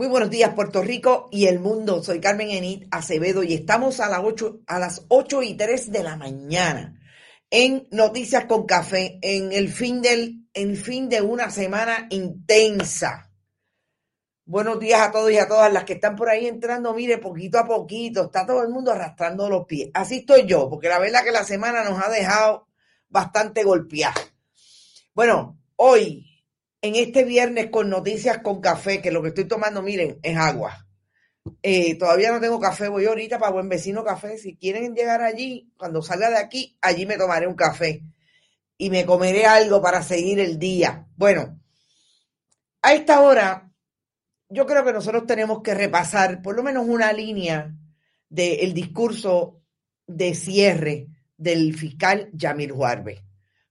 Muy buenos días, Puerto Rico y el mundo. Soy Carmen Enid Acevedo y estamos a las 8, a las 8 y 3 de la mañana en Noticias con Café, en el fin, del, el fin de una semana intensa. Buenos días a todos y a todas las que están por ahí entrando. Mire, poquito a poquito, está todo el mundo arrastrando los pies. Así estoy yo, porque la verdad que la semana nos ha dejado bastante golpeada. Bueno, hoy en este viernes con noticias con café, que lo que estoy tomando, miren, es agua. Eh, todavía no tengo café, voy ahorita para Buen Vecino Café. Si quieren llegar allí, cuando salga de aquí, allí me tomaré un café y me comeré algo para seguir el día. Bueno, a esta hora, yo creo que nosotros tenemos que repasar por lo menos una línea del discurso de cierre del fiscal Yamil Juarbe.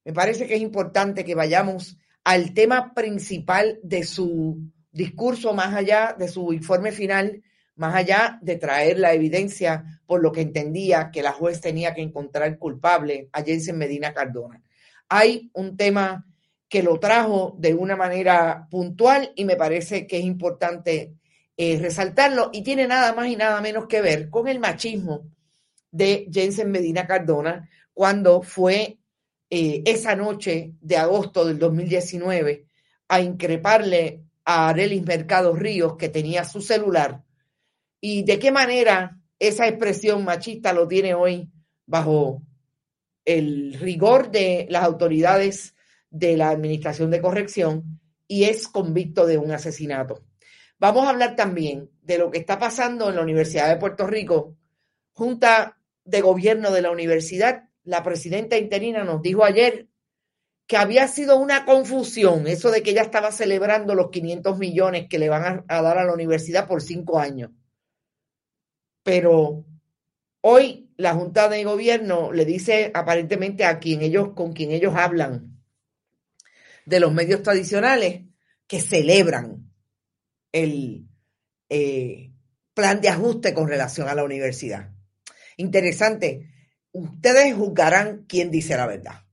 Me parece que es importante que vayamos al tema principal de su discurso, más allá de su informe final, más allá de traer la evidencia por lo que entendía que la juez tenía que encontrar culpable a Jensen Medina Cardona. Hay un tema que lo trajo de una manera puntual y me parece que es importante eh, resaltarlo y tiene nada más y nada menos que ver con el machismo de Jensen Medina Cardona cuando fue eh, esa noche de agosto del 2019 a increparle a Arelis Mercado Ríos que tenía su celular y de qué manera esa expresión machista lo tiene hoy bajo el rigor de las autoridades de la Administración de Corrección y es convicto de un asesinato. Vamos a hablar también de lo que está pasando en la Universidad de Puerto Rico, Junta de Gobierno de la Universidad la presidenta interina nos dijo ayer que había sido una confusión eso de que ella estaba celebrando los 500 millones que le van a, dar a la universidad por cinco años. Pero hoy la Junta de Gobierno le dice aparentemente a quien ellos, con quien ellos hablan de los medios tradicionales que celebran el eh, plan de ajuste con relación a la universidad. Interesante ustedes juzgarán quién dice la verdad.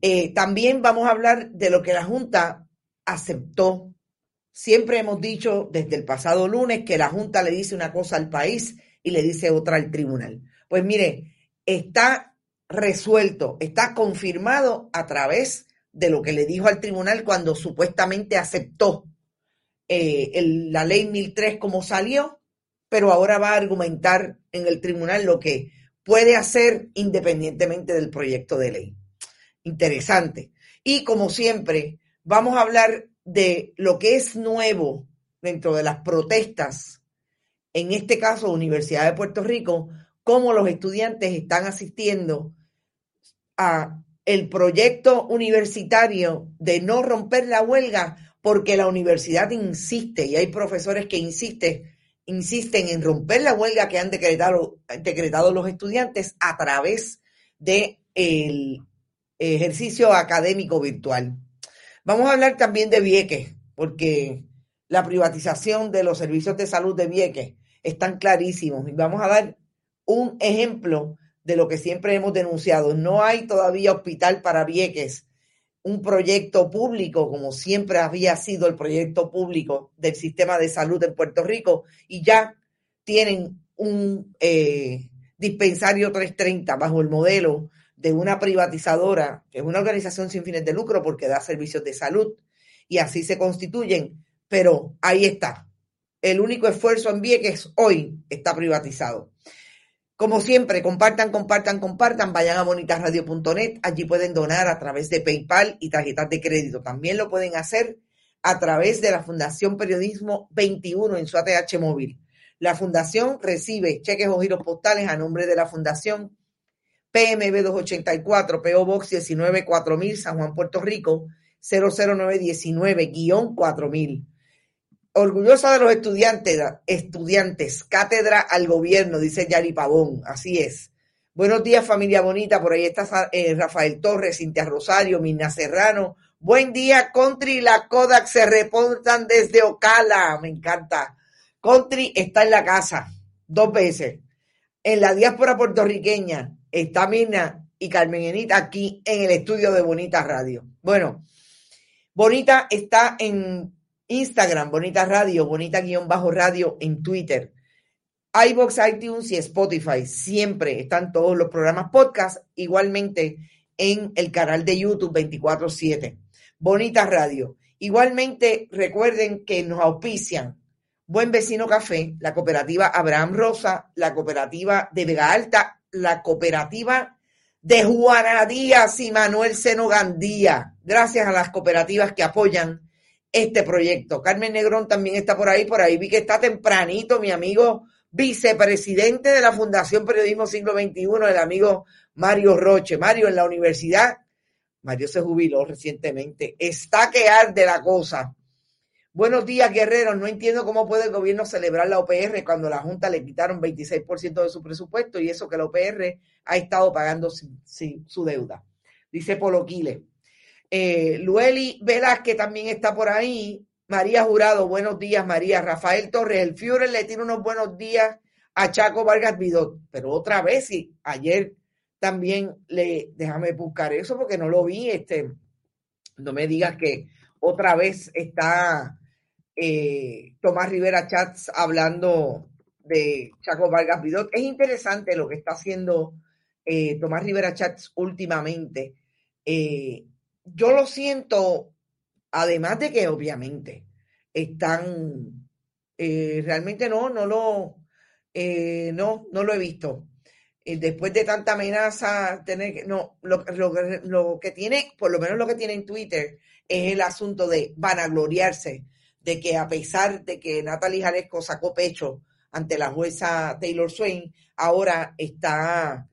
Eh, también vamos a hablar de lo que la Junta aceptó. Siempre hemos dicho desde el pasado lunes que la Junta le dice una cosa al país y le dice otra al tribunal. Pues mire, está resuelto, está confirmado a través de lo que le dijo al tribunal cuando supuestamente aceptó eh, la ley 1003 como salió, pero ahora va a argumentar en el tribunal lo que puede hacer independientemente del proyecto de ley. Interesante. Y como siempre, vamos a hablar de lo que es nuevo dentro de las protestas, en este caso Universidad de Puerto Rico, cómo los estudiantes están asistiendo a el proyecto universitario de no romper la huelga porque la universidad insiste y hay profesores que insisten insisten en romper la huelga que han decretado, decretado los estudiantes a través del el ejercicio académico virtual. Vamos a hablar también de Vieques, porque la privatización de los servicios de salud de Vieques están clarísimos y vamos a dar un ejemplo de lo que siempre hemos denunciado. No hay todavía hospital para Vieques un proyecto público, como siempre había sido el proyecto público del sistema de salud en Puerto Rico, y ya tienen un eh, dispensario 330 bajo el modelo de una privatizadora, que es una organización sin fines de lucro porque da servicios de salud, y así se constituyen, pero ahí está. El único esfuerzo en Vieques hoy está privatizado. Como siempre, compartan, compartan, compartan, vayan a bonitasradio.net, allí pueden donar a través de PayPal y tarjetas de crédito. También lo pueden hacer a través de la Fundación Periodismo 21 en su ATH móvil. La fundación recibe cheques o giros postales a nombre de la fundación PMB 284, PO Box 194000, San Juan, Puerto Rico, 00919-4000 orgullosa de los estudiantes, estudiantes, cátedra al gobierno, dice Yari Pavón, así es. Buenos días, familia bonita, por ahí está eh, Rafael Torres, Cintia Rosario, Mina Serrano. Buen día, Country y la Kodak se reportan desde Ocala, me encanta. Country está en la casa, dos veces. En la diáspora puertorriqueña está Mina y Carmen Enita aquí en el estudio de Bonita Radio. Bueno, Bonita está en Instagram, Bonita Radio, Bonita guion bajo radio en Twitter, iBox, iTunes y Spotify. Siempre están todos los programas podcast, igualmente en el canal de YouTube 24-7. Bonita Radio. Igualmente, recuerden que nos auspician Buen Vecino Café, la cooperativa Abraham Rosa, la cooperativa de Vega Alta, la cooperativa de Juana Díaz y Manuel Seno Gandía. Gracias a las cooperativas que apoyan este proyecto. Carmen Negrón también está por ahí, por ahí vi que está tempranito mi amigo vicepresidente de la Fundación Periodismo Siglo XXI, el amigo Mario Roche. Mario, en la universidad, Mario se jubiló recientemente, está que arde la cosa. Buenos días, guerreros. No entiendo cómo puede el gobierno celebrar la OPR cuando la Junta le quitaron 26% de su presupuesto y eso que la OPR ha estado pagando su deuda. Dice Polo Quile. Eh, Lueli Velázquez también está por ahí. María Jurado, buenos días, María. Rafael Torres, el Führer le tiene unos buenos días a Chaco Vargas Vidot, pero otra vez, sí, ayer también le, déjame buscar eso porque no lo vi, este, no me digas que otra vez está eh, Tomás Rivera Chats hablando de Chaco Vargas Vidot. Es interesante lo que está haciendo eh, Tomás Rivera Chats últimamente. Eh, yo lo siento, además de que obviamente están, realmente no, no lo, no, no lo he visto. después de tanta amenaza, tener no, lo, lo que tiene, por lo menos lo que tiene en Twitter, es el asunto de vanagloriarse de que a pesar de que Natalie Jaresco sacó pecho ante la jueza Taylor Swain, ahora está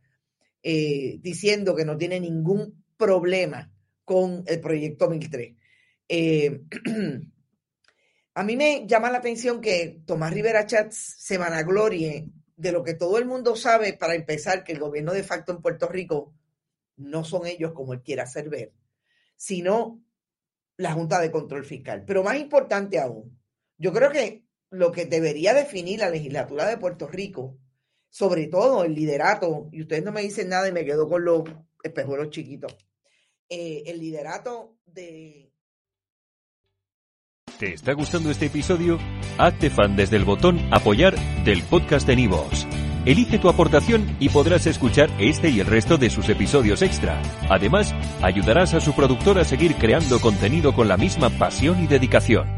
eh, diciendo que no tiene ningún problema con el proyecto 1003. Eh, a mí me llama la atención que Tomás Rivera Chats se vanaglorie de lo que todo el mundo sabe, para empezar, que el gobierno de facto en Puerto Rico no son ellos como él quiere hacer ver, sino la Junta de Control Fiscal. Pero más importante aún, yo creo que lo que debería definir la legislatura de Puerto Rico, sobre todo el liderato, y ustedes no me dicen nada y me quedo con los espejuelos chiquitos, eh, el liderato de... ¿Te está gustando este episodio? Hazte fan desde el botón apoyar del podcast de Nivos. Elige tu aportación y podrás escuchar este y el resto de sus episodios extra. Además, ayudarás a su productor a seguir creando contenido con la misma pasión y dedicación.